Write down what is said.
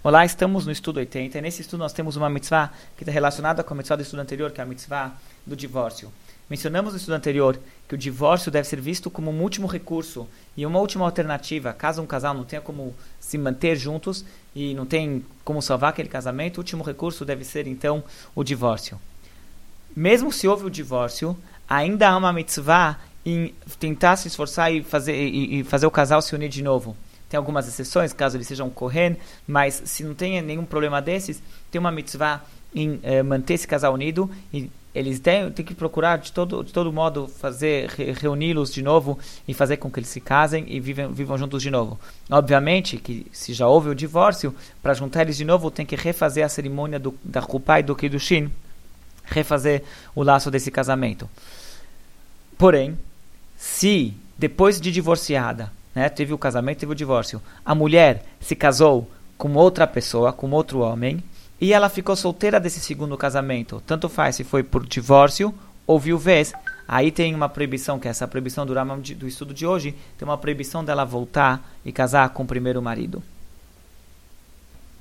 Olá, estamos no estudo 80 e nesse estudo nós temos uma mitzvah que está relacionada com a mitzvah do estudo anterior, que é a mitzvah do divórcio. Mencionamos no estudo anterior que o divórcio deve ser visto como um último recurso e uma última alternativa, caso um casal não tenha como se manter juntos e não tem como salvar aquele casamento, o último recurso deve ser então o divórcio. Mesmo se houve o divórcio, ainda há uma mitzvah em tentar se esforçar e fazer, e, e fazer o casal se unir de novo. Tem algumas exceções, caso ele seja um mas se não tem nenhum problema desses, tem uma mitzvah em eh, manter esse casal unido e eles têm, têm que procurar de todo, de todo modo fazer re, reuni-los de novo e fazer com que eles se casem e vivam, vivam juntos de novo. Obviamente que se já houve o divórcio, para juntar eles de novo tem que refazer a cerimônia do, da Kupai e do Kiddushin, refazer o laço desse casamento. Porém, se depois de divorciada né? Teve o casamento, teve o divórcio. A mulher se casou com outra pessoa, com outro homem, e ela ficou solteira desse segundo casamento. Tanto faz se foi por divórcio ou viuvez. Aí tem uma proibição, que é essa proibição do, do estudo de hoje, tem uma proibição dela voltar e casar com o primeiro marido.